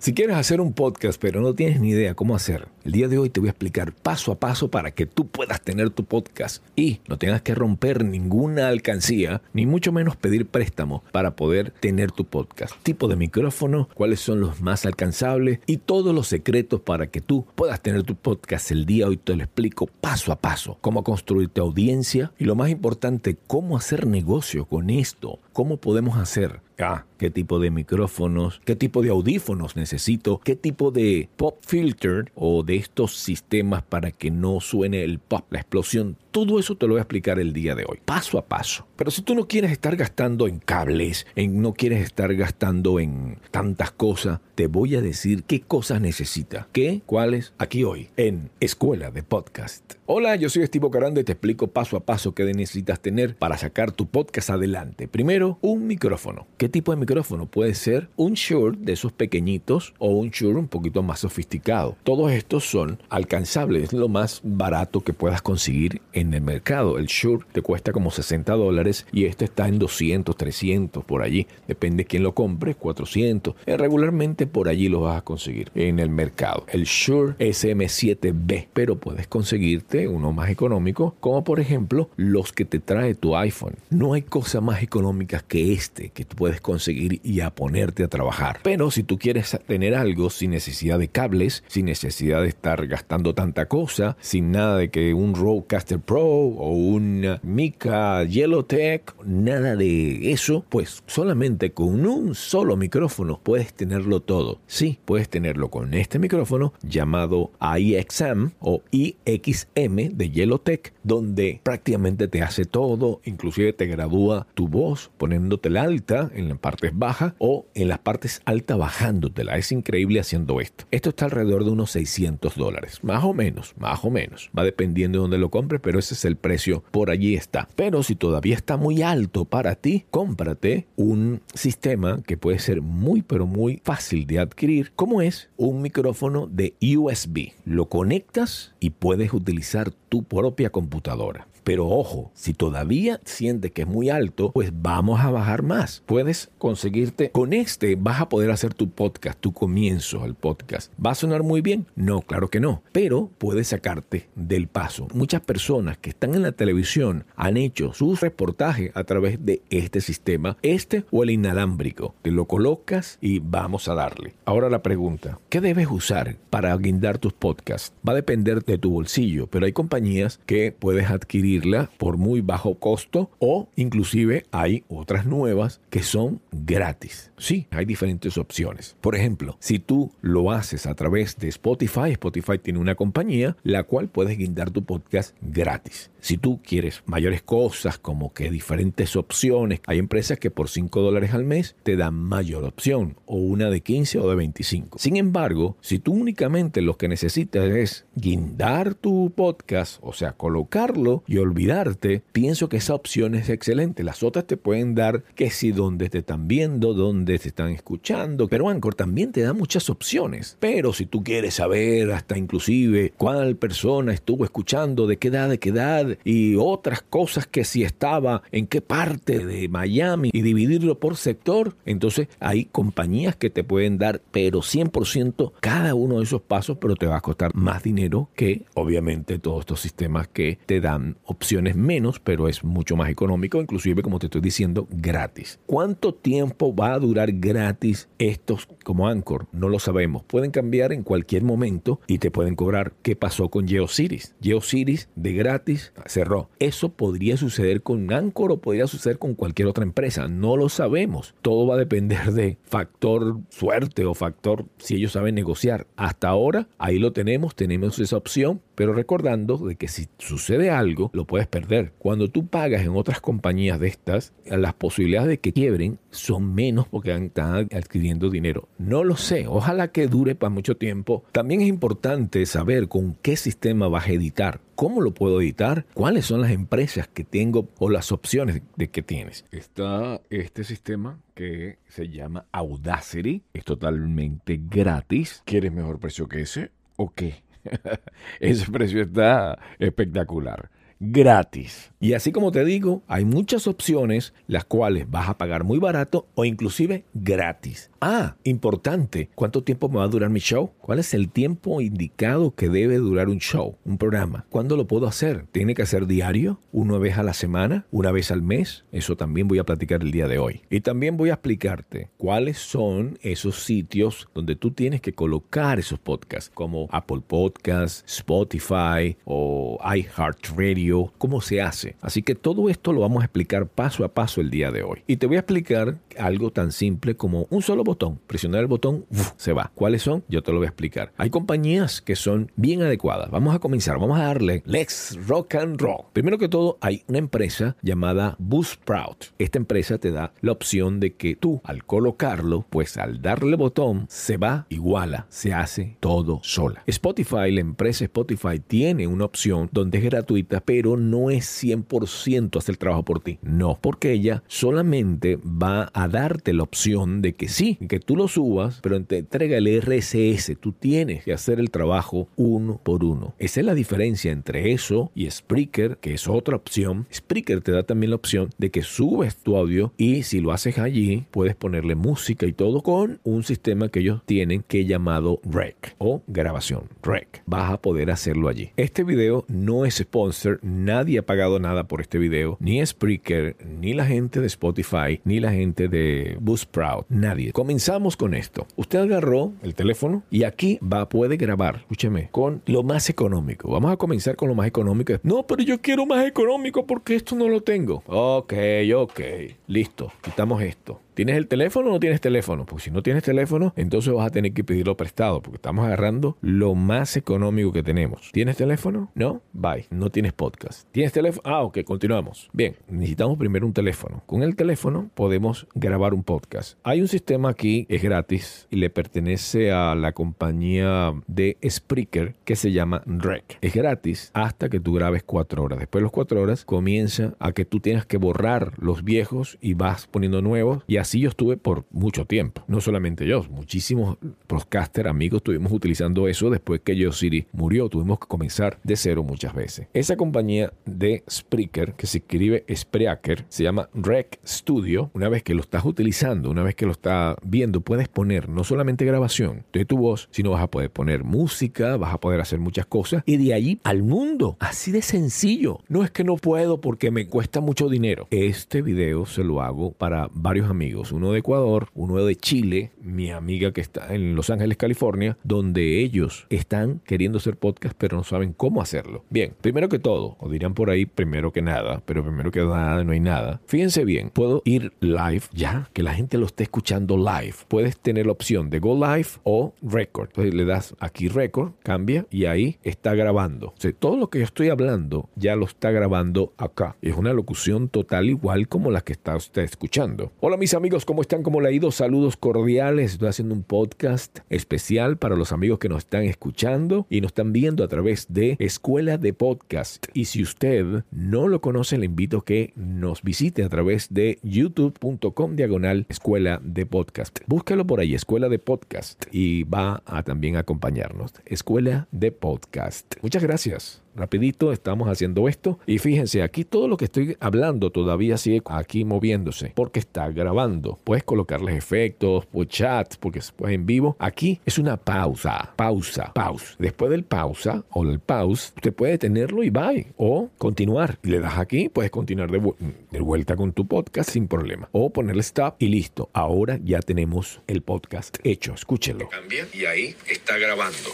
Si quieres hacer un podcast pero no tienes ni idea cómo hacer, el día de hoy te voy a explicar paso a paso para que tú puedas tener tu podcast y no tengas que romper ninguna alcancía, ni mucho menos pedir préstamo para poder tener tu podcast. Tipo de micrófono, cuáles son los más alcanzables y todos los secretos para que tú puedas tener tu podcast. El día de hoy te lo explico paso a paso, cómo construir tu audiencia y lo más importante, cómo hacer negocio con esto, cómo podemos hacer Ah, qué tipo de micrófonos, qué tipo de audífonos necesito, qué tipo de pop filter o de estos sistemas para que no suene el pop, la explosión. Todo eso te lo voy a explicar el día de hoy, paso a paso. Pero si tú no quieres estar gastando en cables, en, no quieres estar gastando en tantas cosas, te voy a decir qué cosas necesitas. ¿Qué? ¿Cuáles? Aquí hoy, en Escuela de Podcast. Hola, yo soy Estivo Caranda y te explico paso a paso qué necesitas tener para sacar tu podcast adelante. Primero, un micrófono. ¿Qué tipo de micrófono? Puede ser un Shure de esos pequeñitos o un Shure un poquito más sofisticado. Todos estos son alcanzables, es lo más barato que puedas conseguir en el mercado. El Shure te cuesta como 60 dólares y este está en 200, 300 por allí. Depende de quién lo compre, 400. Eh, regularmente por allí lo vas a conseguir en el mercado. El Shure SM7B, pero puedes conseguirte uno más económico, como por ejemplo los que te trae tu iPhone. No hay cosa más económica que este que tú puedes conseguir y a ponerte a trabajar. Pero si tú quieres tener algo sin necesidad de cables, sin necesidad de estar gastando tanta cosa, sin nada de que un Rodecaster Pro o un Mica Yellowtech, nada de eso, pues solamente con un solo micrófono puedes tenerlo todo. Sí, puedes tenerlo con este micrófono llamado IXM o IXM de Yellowtech, donde prácticamente te hace todo, inclusive te gradúa tu voz poniéndote la alta en las partes bajas o en las partes altas bajándotela. Es increíble haciendo esto. Esto está alrededor de unos 600 dólares, más o menos, más o menos. Va dependiendo de dónde lo compres, pero ese es el precio, por allí está. Pero si todavía está muy alto para ti, cómprate un sistema que puede ser muy, pero muy fácil de adquirir, como es un micrófono de USB. Lo conectas y puedes utilizar tu propia computadora. Pero ojo, si todavía sientes que es muy alto, pues vamos a bajar más. Puedes conseguirte con este, vas a poder hacer tu podcast, tu comienzo al podcast. ¿Va a sonar muy bien? No, claro que no. Pero puedes sacarte del paso. Muchas personas que están en la televisión han hecho sus reportajes a través de este sistema, este o el inalámbrico. Te lo colocas y vamos a darle. Ahora la pregunta, ¿qué debes usar para guindar tus podcasts? Va a depender de tu bolsillo, pero hay compañías que puedes adquirir por muy bajo costo o inclusive hay otras nuevas que son gratis. Sí, hay diferentes opciones. Por ejemplo, si tú lo haces a través de Spotify, Spotify tiene una compañía la cual puedes guindar tu podcast gratis. Si tú quieres mayores cosas como que diferentes opciones, hay empresas que por 5 dólares al mes te dan mayor opción o una de 15 o de 25. Sin embargo, si tú únicamente lo que necesitas es guindar tu podcast, o sea, colocarlo y olvidarte, pienso que esa opción es excelente. Las otras te pueden dar que si donde te están viendo, donde te están escuchando, pero Anchor también te da muchas opciones. Pero si tú quieres saber hasta inclusive cuál persona estuvo escuchando, de qué edad, de qué edad y otras cosas que si estaba en qué parte de Miami y dividirlo por sector, entonces hay compañías que te pueden dar, pero 100% cada uno de esos pasos, pero te va a costar más dinero que obviamente todos estos sistemas que te dan opciones menos, pero es mucho más económico, inclusive como te estoy diciendo, gratis. ¿Cuánto tiempo va a durar gratis estos como Anchor? No lo sabemos. Pueden cambiar en cualquier momento y te pueden cobrar. ¿Qué pasó con GeoCities? GeoCities de gratis cerró. Eso podría suceder con Anchor o podría suceder con cualquier otra empresa. No lo sabemos. Todo va a depender de factor suerte o factor si ellos saben negociar. Hasta ahora ahí lo tenemos, tenemos esa opción, pero recordando de que si sucede algo, lo puedes perder. Cuando tú pagas en otras compañías de estas, las posibilidades de que quiebren son menos porque están adquiriendo dinero. No lo sé, ojalá que dure para mucho tiempo. También es importante saber con qué sistema vas a editar. ¿Cómo lo puedo editar? ¿Cuáles son las empresas que tengo o las opciones de que tienes? Está este sistema que se llama Audacity. Es totalmente gratis. ¿Quieres mejor precio que ese o qué? ese precio está espectacular. Gratis. Y así como te digo, hay muchas opciones las cuales vas a pagar muy barato o inclusive gratis. Ah, importante, ¿cuánto tiempo me va a durar mi show? ¿Cuál es el tiempo indicado que debe durar un show, un programa? ¿Cuándo lo puedo hacer? ¿Tiene que ser diario? ¿Una vez a la semana? ¿Una vez al mes? Eso también voy a platicar el día de hoy. Y también voy a explicarte cuáles son esos sitios donde tú tienes que colocar esos podcasts, como Apple Podcasts, Spotify o iHeartRadio, cómo se hace. Así que todo esto lo vamos a explicar paso a paso el día de hoy. Y te voy a explicar algo tan simple como un solo botón. Presionar el botón, se va. ¿Cuáles son? Yo te lo voy a explicar. Hay compañías que son bien adecuadas. Vamos a comenzar. Vamos a darle Let's Rock and Roll. Primero que todo, hay una empresa llamada Buzzsprout. Esta empresa te da la opción de que tú, al colocarlo, pues al darle botón, se va, iguala, se hace todo sola. Spotify, la empresa Spotify, tiene una opción donde es gratuita, pero no es 100% hacer el trabajo por ti. No, porque ella solamente va a darte la opción de que sí, que tú lo subas, pero te entrega el RSS. Tú tienes que hacer el trabajo uno por uno. Esa es la diferencia entre eso y Spreaker, que es otra opción. Spreaker te da también la opción de que subes tu audio y si lo haces allí, puedes ponerle música y todo con un sistema que ellos tienen que llamado Rec o grabación. Rec. Vas a poder hacerlo allí. Este video no es sponsor, nadie ha pagado nada por este video, ni Spreaker, ni la gente de Spotify, ni la gente de Buzzsprout, nadie. Comenzamos con esto. Usted agarró el teléfono y aquí va, puede grabar, escúcheme, con lo más económico. Vamos a comenzar con lo más económico. No, pero yo quiero más económico porque esto no lo tengo. Ok, ok, listo, quitamos esto. ¿Tienes el teléfono o no tienes teléfono? Pues si no tienes teléfono, entonces vas a tener que pedirlo prestado porque estamos agarrando lo más económico que tenemos. ¿Tienes teléfono? No, bye. No tienes podcast. ¿Tienes teléfono? Ah, ok, continuamos. Bien, necesitamos primero un teléfono. Con el teléfono podemos grabar un podcast. Hay un sistema aquí, es gratis y le pertenece a la compañía de Spreaker que se llama Rec. Es gratis hasta que tú grabes cuatro horas. Después de las cuatro horas comienza a que tú tienes que borrar los viejos y vas poniendo nuevos y así así yo estuve por mucho tiempo. No solamente yo, muchísimos podcaster amigos estuvimos utilizando eso después que Yo City murió. Tuvimos que comenzar de cero muchas veces. Esa compañía de Spreaker, que se escribe Spreaker, se llama Rec Studio. Una vez que lo estás utilizando, una vez que lo estás viendo, puedes poner no solamente grabación de tu voz, sino vas a poder poner música, vas a poder hacer muchas cosas y de allí al mundo. Así de sencillo. No es que no puedo porque me cuesta mucho dinero. Este video se lo hago para varios amigos uno de Ecuador, uno de Chile, mi amiga que está en Los Ángeles, California, donde ellos están queriendo hacer podcast pero no saben cómo hacerlo. Bien, primero que todo, o dirán por ahí primero que nada, pero primero que nada no hay nada. Fíjense bien, puedo ir live ya, que la gente lo esté escuchando live. Puedes tener la opción de go live o record. Entonces le das aquí record, cambia y ahí está grabando. Todo lo que yo estoy hablando ya lo está grabando acá. Es una locución total igual como la que está usted escuchando. Hola mis amigos amigos, ¿cómo están? ¿Cómo le ha ido? Saludos cordiales. Estoy haciendo un podcast especial para los amigos que nos están escuchando y nos están viendo a través de Escuela de Podcast. Y si usted no lo conoce, le invito a que nos visite a través de youtube.com diagonal Escuela de Podcast. Búscalo por ahí, Escuela de Podcast, y va a también acompañarnos. Escuela de Podcast. Muchas gracias rapidito estamos haciendo esto. Y fíjense aquí todo lo que estoy hablando todavía sigue aquí moviéndose porque está grabando. Puedes colocarles efectos o chats porque se puede en vivo. Aquí es una pausa pausa pausa. Después del pausa o el pause usted puede tenerlo y bye o continuar. Le das aquí puedes continuar de vuelta con tu podcast sin problema. O ponerle stop y listo. Ahora ya tenemos el podcast hecho. Escúchelo. Cambia y ahí está grabando.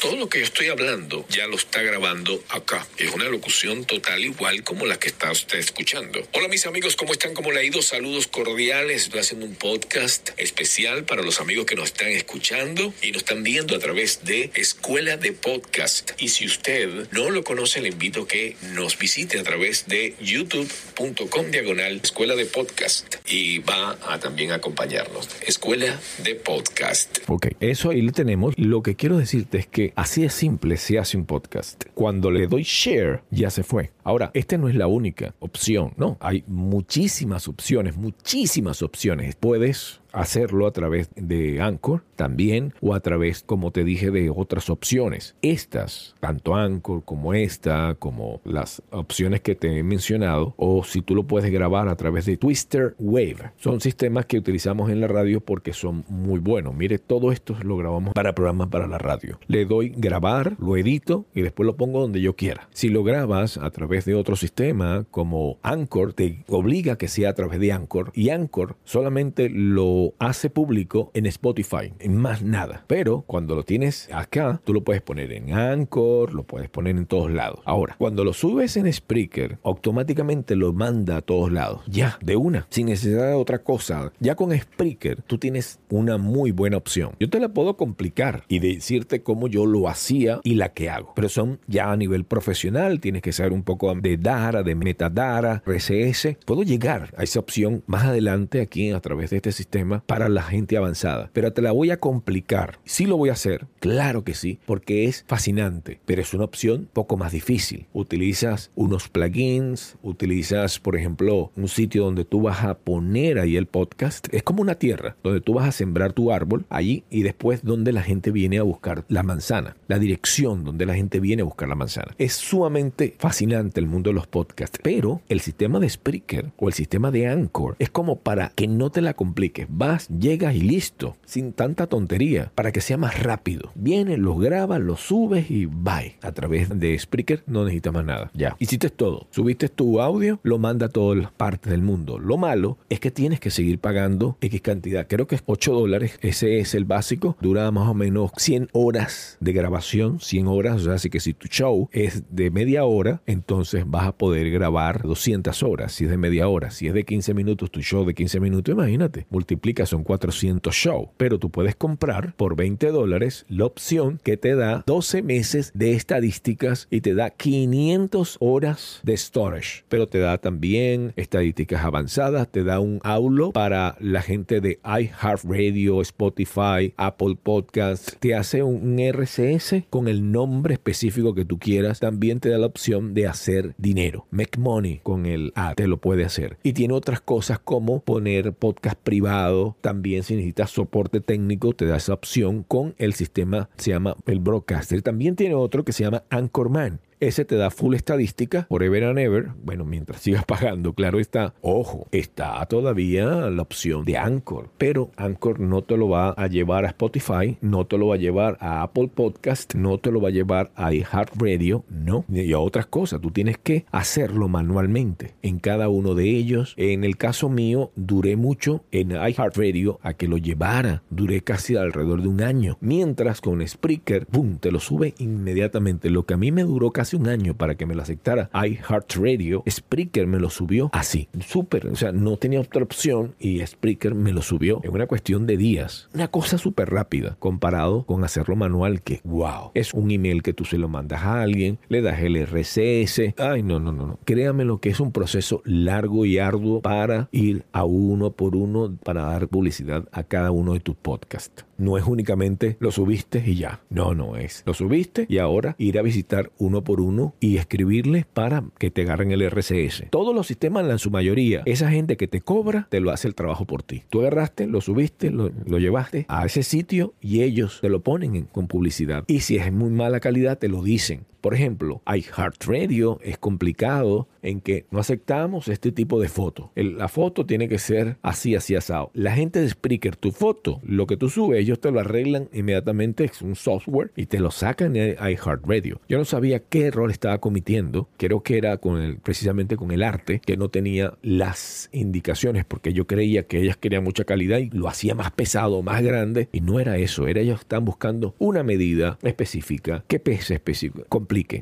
Todo lo que yo estoy hablando ya lo está grabando acá. Es una locución total igual como la que está usted escuchando. Hola mis amigos, ¿cómo están? ¿Cómo le ha ido? Saludos cordiales. Estoy haciendo un podcast especial para los amigos que nos están escuchando y nos están viendo a través de Escuela de Podcast. Y si usted no lo conoce, le invito a que nos visite a través de youtube.com diagonal Escuela de Podcast y va a también acompañarnos. Escuela de Podcast. Ok, eso ahí lo tenemos. Lo que quiero decirte es que así es simple se hace un podcast. Cuando le le doy share, ya se fue. Ahora, esta no es la única opción, ¿no? Hay muchísimas opciones, muchísimas opciones. Puedes hacerlo a través de Anchor también o a través, como te dije, de otras opciones. Estas, tanto Anchor como esta, como las opciones que te he mencionado, o si tú lo puedes grabar a través de Twister Wave, son sistemas que utilizamos en la radio porque son muy buenos. Mire, todo esto lo grabamos para programas para la radio. Le doy grabar, lo edito y después lo pongo donde yo quiera. Si lo grabas a través de otro sistema como Anchor, te obliga a que sea a través de Anchor y Anchor solamente lo hace público en Spotify, en más nada. Pero cuando lo tienes acá, tú lo puedes poner en Anchor, lo puedes poner en todos lados. Ahora, cuando lo subes en Spreaker, automáticamente lo manda a todos lados. Ya, de una, sin necesidad de otra cosa. Ya con Spreaker, tú tienes una muy buena opción. Yo te la puedo complicar y decirte cómo yo lo hacía y la que hago. Pero son ya a nivel profesional, tienes que saber un poco de Dara, de Metadara, RCS. Puedo llegar a esa opción más adelante aquí a través de este sistema para la gente avanzada. Pero te la voy a complicar. Sí lo voy a hacer, claro que sí, porque es fascinante, pero es una opción poco más difícil. Utilizas unos plugins, utilizas, por ejemplo, un sitio donde tú vas a poner ahí el podcast. Es como una tierra donde tú vas a sembrar tu árbol allí y después donde la gente viene a buscar la manzana, la dirección donde la gente viene a buscar la manzana. Es sumamente fascinante el mundo de los podcasts, pero el sistema de Spreaker o el sistema de Anchor es como para que no te la compliques. Vas, llegas y listo, sin tanta tontería, para que sea más rápido. Vienes, los grabas, los subes y bye. A través de Spreaker no necesitas más nada. Ya. Hiciste todo. Subiste tu audio, lo manda a todas las partes del mundo. Lo malo es que tienes que seguir pagando X cantidad. Creo que es 8 dólares. Ese es el básico. Dura más o menos 100 horas de grabación. 100 horas. O sea, así que si tu show es de media hora, entonces vas a poder grabar 200 horas. Si es de media hora. Si es de 15 minutos, tu show de 15 minutos, imagínate. Multiplica, son 400 shows. Pero tú puedes comprar por 20 dólares la opción que te da 12 meses de estadísticas y te da 500 horas de storage. Pero te da también estadísticas avanzadas, te da un aulo para la gente de iHeartRadio, Spotify, Apple Podcasts. Te hace un RCS con el nombre específico que tú quieras. También te da la opción de hacer dinero. Make money con el ad. Te lo puede hacer. Y tiene otras cosas como poner podcast privado. También si necesitas soporte técnico, te da esa opción con el sistema, se llama el Broadcaster. También tiene otro que se llama Anchorman. Ese te da full estadística, forever and ever. Bueno, mientras sigas pagando, claro está. Ojo, está todavía la opción de Anchor, pero Anchor no te lo va a llevar a Spotify, no te lo va a llevar a Apple Podcast, no te lo va a llevar a iHeartRadio, no, y a otras cosas. Tú tienes que hacerlo manualmente en cada uno de ellos. En el caso mío, duré mucho en iHeartRadio a que lo llevara. Duré casi alrededor de un año. Mientras con Spreaker, boom, te lo sube inmediatamente. Lo que a mí me duró casi un año para que me lo aceptara iHeartRadio, Spreaker me lo subió así, súper, o sea, no tenía otra opción y Spreaker me lo subió en una cuestión de días. Una cosa súper rápida comparado con hacerlo manual que, wow, es un email que tú se lo mandas a alguien, le das el RCS, ay, no, no, no, no, créame lo que es un proceso largo y arduo para ir a uno por uno para dar publicidad a cada uno de tus podcasts. No es únicamente lo subiste y ya. No, no es. Lo subiste y ahora ir a visitar uno por uno y escribirles para que te agarren el RCS. Todos los sistemas, en su mayoría, esa gente que te cobra, te lo hace el trabajo por ti. Tú agarraste, lo subiste, lo, lo llevaste a ese sitio y ellos te lo ponen en, con publicidad. Y si es muy mala calidad, te lo dicen. Por ejemplo, iHeartRadio es complicado en que no aceptamos este tipo de foto. la foto tiene que ser así, así asado. La gente de Spreaker, tu foto, lo que tú subes, ellos te lo arreglan inmediatamente, es un software y te lo sacan de iHeartRadio. Yo no sabía qué error estaba cometiendo. Creo que era con el, precisamente con el arte, que no tenía las indicaciones, porque yo creía que ellas querían mucha calidad y lo hacía más pesado, más grande, y no era eso. Era ellos están buscando una medida específica, qué pesa específico,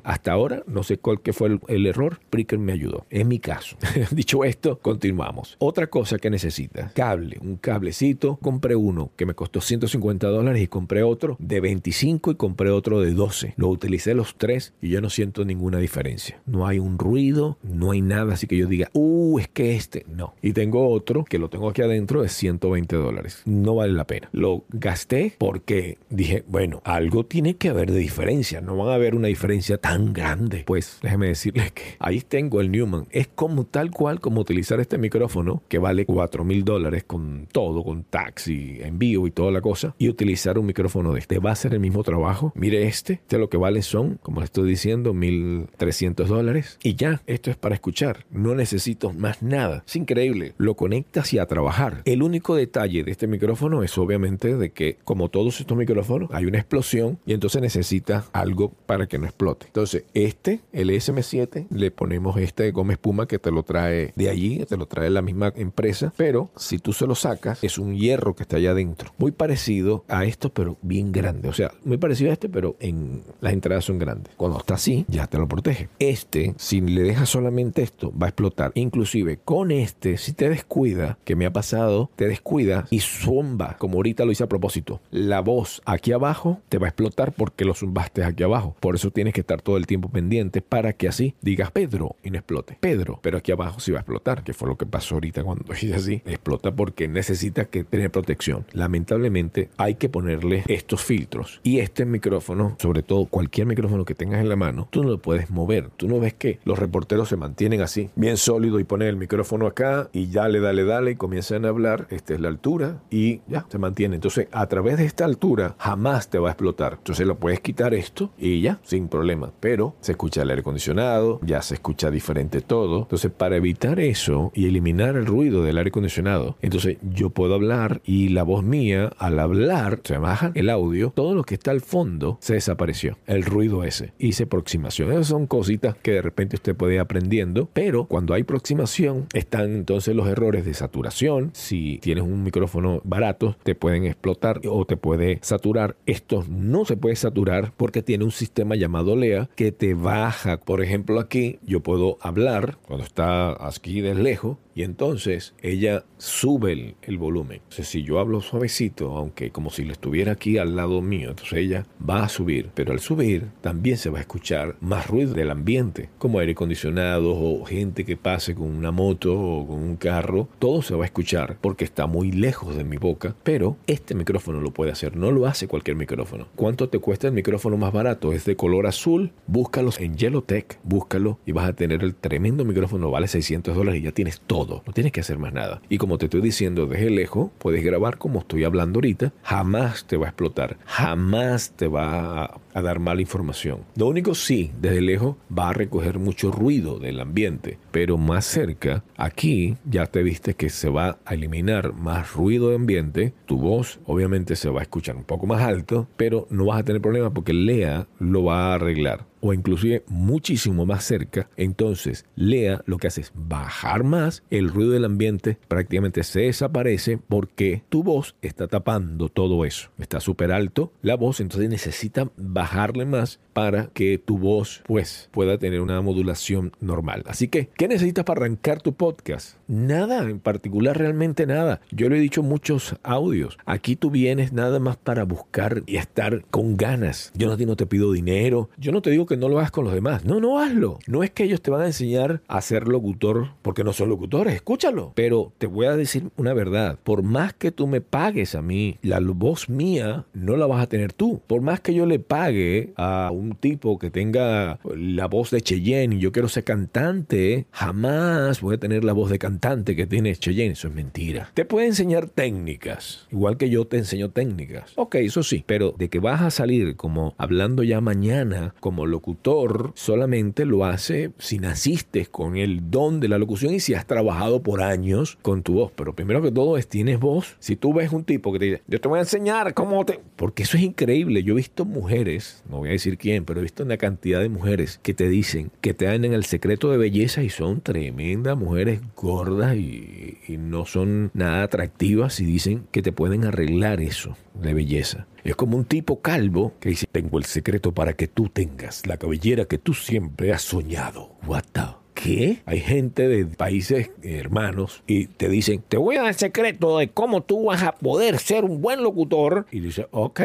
Hasta ahora no sé cuál que fue el, error. Spreaker me ayudó. En mi caso. Dicho esto, continuamos. Otra cosa que necesitas, cable, un cablecito. Compré uno que me costó 150 dólares y compré otro de 25 y compré otro de 12. Lo utilicé los tres y yo no siento ninguna diferencia. No hay un ruido, no hay nada así que yo diga, uh, es que este, no. Y tengo otro que lo tengo aquí adentro de 120 dólares. No vale la pena. Lo gasté porque dije, bueno, algo tiene que haber de diferencia. No van a haber una diferencia diferencia tan grande? Pues déjeme decirles que ahí tengo el Newman. Es como tal cual como utilizar este micrófono que vale 4 mil dólares con todo, con taxi, envío y toda la cosa, y utilizar un micrófono de este. Va a ser el mismo trabajo. Mire este, este lo que vale son, como le estoy diciendo, 1.300 dólares. Y ya, esto es para escuchar. No necesito más nada. Es increíble. Lo conectas y a trabajar. El único detalle de este micrófono es obviamente de que, como todos estos micrófonos, hay una explosión y entonces necesita algo para que no explote. Entonces, este, el SM7, le ponemos este goma espuma que te lo trae de allí, te lo trae la misma empresa, pero si tú se lo sacas, es un hierro que está allá adentro. Muy parecido a esto, pero bien grande. O sea, muy parecido a este, pero en las entradas son grandes. Cuando está así, ya te lo protege. Este, si le dejas solamente esto, va a explotar. Inclusive con este, si te descuida, que me ha pasado, te descuida y zumba, como ahorita lo hice a propósito. La voz aquí abajo te va a explotar porque lo zumbaste aquí abajo. Por eso tienes que estar todo el tiempo pendiente para que así digas Pedro y no explote. Pedro, pero aquí abajo sí va a explotar, que fue lo que pasó ahorita cuando hice así. Explota porque necesita que tener protección. Lamentablemente hay que ponerle estos filtros. Y este micrófono, sobre todo cualquier micrófono que tengas en la mano, tú no lo puedes mover. Tú no ves que los reporteros se mantienen así, bien sólido y ponen el micrófono acá y dale, dale, dale y comienzan a hablar. Esta es la altura y ya se mantiene. Entonces, a través de esta altura jamás te va a explotar. Entonces lo puedes quitar esto y ya, sin problema. Pero se escucha el aire acondicionado, ya se escucha diferente todo. Entonces, para evitar eso y eliminar el ruido del aire acondicionado, entonces yo puedo hablar y la voz mía, al hablar, se baja el audio, todo lo que está al fondo se desapareció. El ruido ese. Hice aproximación. Esas son cositas que de repente usted puede ir aprendiendo, pero cuando hay aproximación están entonces los errores de saturación. Si tienes un micrófono barato, te pueden explotar o te puede saturar. Estos no se puede saturar porque tiene un sistema llamado LEA que te baja. Por ejemplo, aquí yo puedo hablar cuando está aquí de lejos y entonces ella sube el, volumen. Entonces, si yo hablo suavecito, aunque como si le estuviera aquí al lado mío, entonces ella va a subir. Pero al subir también se va a escuchar más ruido del ambiente, como aire acondicionado o gente que pase con una moto o con un carro. Todo se va a escuchar porque está muy lejos de mi boca. Pero este micrófono lo puede hacer, no lo hace cualquier micrófono. ¿Cuánto te cuesta el micrófono más barato? Es de color azul. Búscalos en Yellowtech, búscalo y vas a tener el tremendo micrófono. Vale 600 dólares y ya tienes todo no tienes que hacer más nada. Y como te estoy diciendo desde lejos, puedes grabar como estoy hablando ahorita, jamás te va a explotar, jamás te va a, dar mala información. Lo único sí, desde lejos va a recoger mucho ruido del ambiente, pero más cerca, aquí ya te viste que se va a eliminar más ruido de ambiente, tu voz obviamente se va a escuchar un poco más alto, pero no vas a tener problema porque Lea lo va a arreglar arreglar o inclusive muchísimo más cerca, entonces Lea lo que hace es bajar más, el ruido del ambiente prácticamente se desaparece porque tu voz está tapando todo eso. Está súper alto la voz, entonces necesita bajarle más para que tu voz pues pueda tener una modulación normal. Así que, ¿qué necesitas para arrancar tu podcast? Nada, en particular realmente nada. Yo le he dicho muchos audios. Aquí tú vienes nada más para buscar y estar con ganas. Yo no, no te pido dinero. Yo no te digo que no lo hagas con los demás. No, no hazlo. No es que ellos te van a enseñar a ser locutor porque no son locutores, escúchalo. Pero te voy a decir una verdad. Por más que tú me pagues a mí, la voz mía no la vas a tener tú. Por más que yo le pague a un tipo que tenga la voz de Cheyenne y yo quiero ser cantante, jamás voy a tener la voz de cantante que tiene Cheyenne. Eso es mentira. Te puede enseñar técnicas, igual que yo te enseño técnicas. Ok, eso sí, pero de que vas a salir como hablando ya mañana como locutor solamente lo hace si naciste con el don de la locución y si has trabajado por años con tu voz. Pero primero que todo es, tienes voz. Si tú ves un tipo que te dice, yo te voy a enseñar cómo te... Porque eso es increíble. Yo he visto mujeres, no voy a decir quién, pero he visto una cantidad de mujeres que te dicen que te dan en el secreto de belleza y son tremendas mujeres gordas y, y no son nada atractivas y dicen que te pueden arreglar eso de belleza. Es como un tipo calvo que dice, tengo el secreto para que tú tengas la cabellera que tú siempre has soñado. What the ¿qué? Hay gente de países hermanos y te dicen, te voy a dar el secreto de cómo tú vas a poder ser un buen locutor. Y dice, ok,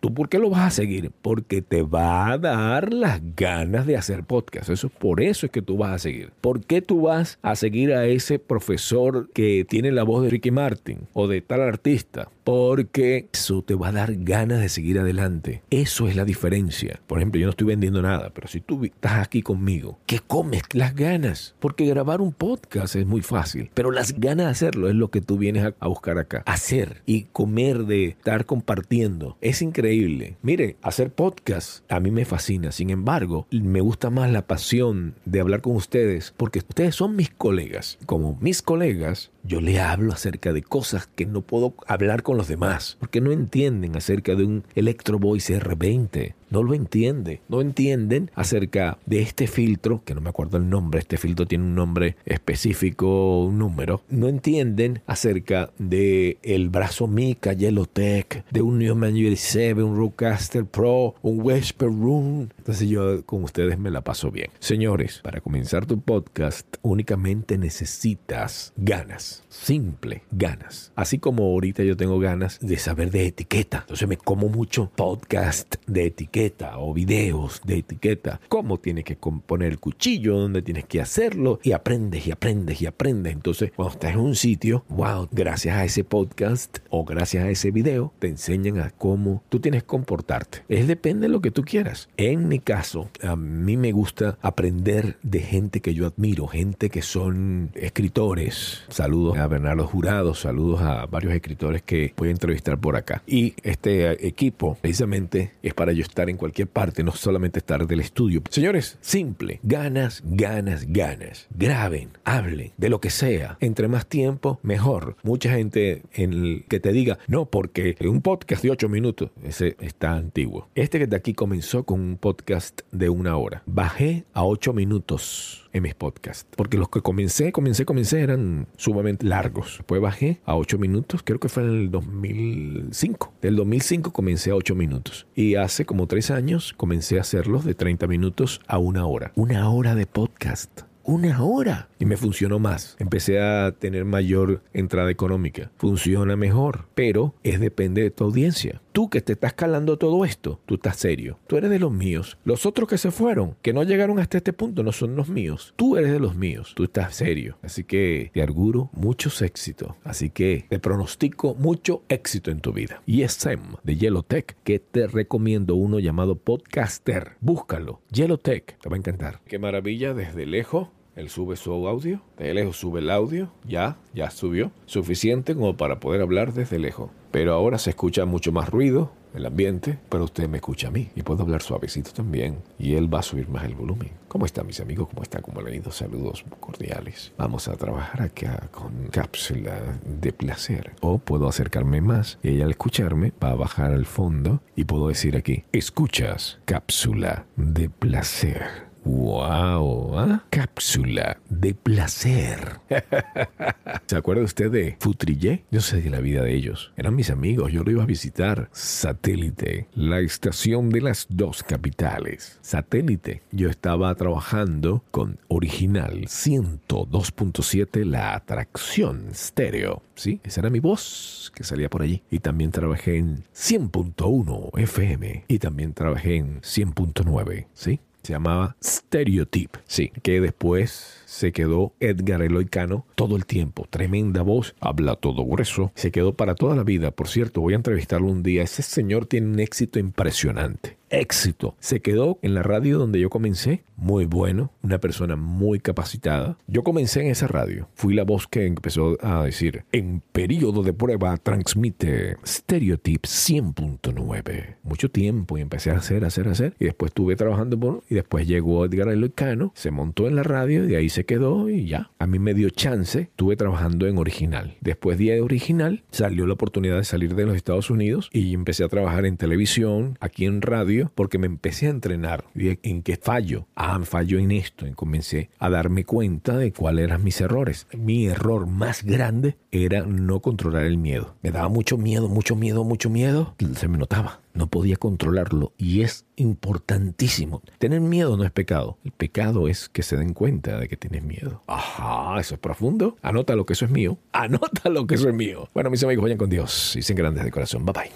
¿tú por qué lo vas a seguir? Porque te va a dar las ganas de hacer podcast. Eso por eso es que tú vas a seguir. ¿Por qué tú vas a seguir a ese profesor que tiene la voz de Ricky Martin o de tal artista? Porque eso te va a dar ganas de seguir adelante. Eso es la diferencia. Por ejemplo, yo no estoy vendiendo nada, pero si tú estás aquí conmigo, ¿qué comes? Las ganas. Porque grabar un podcast es muy fácil, pero las ganas de hacerlo es lo que tú vienes a, buscar acá. Hacer y comer de estar compartiendo. Es increíble. Mire, hacer podcast a mí me fascina. Sin embargo, me gusta más la pasión de hablar con ustedes porque ustedes son mis colegas. Como mis colegas, yo le hablo acerca de cosas que no puedo hablar con los demás porque no entienden acerca de un Electro Voice R20 no lo entiende. No entienden acerca de este filtro, que no me acuerdo el nombre, este filtro tiene un nombre específico, un número. No entienden acerca de el brazo Mica Yellowtech, de un Neumann USB, un Rodecaster Pro, un Whisper Room. Entonces yo con ustedes me la paso bien. Señores, para comenzar tu podcast únicamente necesitas ganas. Simple, ganas. Así como ahorita yo tengo ganas de saber de etiqueta. Entonces me como mucho podcast de etiqueta o videos de etiqueta, cómo tienes que poner el cuchillo, dónde tienes que hacerlo y aprendes y aprendes y aprendes. Entonces, cuando estás en un sitio, wow, gracias a ese podcast o gracias a ese video, te enseñan a cómo tú tienes que comportarte. Es depende de lo que tú quieras. En mi caso, a mí me gusta aprender de gente que yo admiro, gente que son escritores. Saludos a Bernardo Jurado, saludos a varios escritores que voy a entrevistar por acá. Y este equipo precisamente es para yo estar en cualquier parte, no solamente estar del estudio. Señores, simple, ganas, ganas, ganas. Graben, hablen, de lo que sea. Entre más tiempo, mejor. Mucha gente en el que te diga, no, porque un podcast de ocho minutos, ese está antiguo. Este que de aquí comenzó con un podcast de una hora. Bajé a ocho minutos en mis podcasts. Porque los que comencé, comencé, comencé eran sumamente largos. Después bajé a 8 minutos, creo que fue en el 2005. Del 2005 comencé a 8 minutos. Y hace como 3 años comencé a hacerlos de 30 minutos a una hora. Una hora de podcast una hora y me funcionó más. Empecé a tener mayor entrada económica. Funciona mejor, pero es depende de tu audiencia. Tú que te estás calando todo esto, tú estás serio. Tú eres de los míos. Los otros que se fueron, que no llegaron hasta este punto, no son los míos. Tú eres de los míos. Tú estás serio. Así que te auguro muchos éxitos. Así que te pronostico mucho éxito en tu vida. Y es Sem de Yellowtech que te recomiendo uno llamado Podcaster. Búscalo. Yellowtech. Te va a encantar. Qué maravilla desde lejos él sube su audio, de lejos sube el audio, ya, ya subió, suficiente como para poder hablar desde lejos. Pero ahora se escucha mucho más ruido, el ambiente, pero usted me escucha a mí y puedo hablar suavecito también y él va a subir más el volumen. ¿Cómo están mis amigos? ¿Cómo está? ¿Cómo han ido? Saludos cordiales. Vamos a trabajar acá con cápsula de placer. O puedo acercarme más y ella al escucharme va a bajar al fondo y puedo decir aquí, escuchas cápsula de placer. ¡Wow! ¿ah? Cápsula de placer. ¿Se acuerda usted de Futrillé? Yo sé de la vida de ellos. Eran mis amigos. Yo lo iba a visitar. Satélite, la estación de las dos capitales. Satélite. Yo estaba trabajando con Original 102.7, la atracción estéreo. ¿Sí? Esa era mi voz que salía por allí. Y también trabajé en 100.1 FM. Y también trabajé en 100.9. ¿Sí? Se llamaba Stereotype, sí, que después se quedó Edgar Eloy Cano todo el tiempo. Tremenda voz, habla todo grueso. Se quedó para toda la vida. Por cierto, voy a entrevistarlo un día. Ese señor tiene un éxito impresionante éxito. Se quedó en la radio donde yo comencé, muy bueno, una persona muy capacitada. Yo comencé en esa radio, fui la voz que empezó a decir, en periodo de prueba transmite Stereotype 100.9. Mucho tiempo y empecé a hacer, hacer, hacer. Y después estuve trabajando por, y después llegó Edgar Eloicano, se montó en la radio y de ahí se quedó y ya. A mí me dio chance, estuve trabajando en original. Después de original, salió la oportunidad de salir de los Estados Unidos y empecé a trabajar en televisión, aquí en radio porque me empecé a entrenar. ¿En qué fallo? ah, fallo en esto. Y comencé a darme cuenta de cuáles eran mis errores. Mi error más grande era no controlar el miedo. Me daba mucho miedo, mucho miedo, mucho miedo. Se me notaba. No podía controlarlo. Y es importantísimo. Tener miedo no es pecado. El pecado es que se den cuenta de que tienes miedo. Ajá, eso es profundo. Anota lo que eso es mío. Anota lo que eso es mío. Bueno, mis amigos, vayan con Dios y sean grandes de corazón. Bye bye.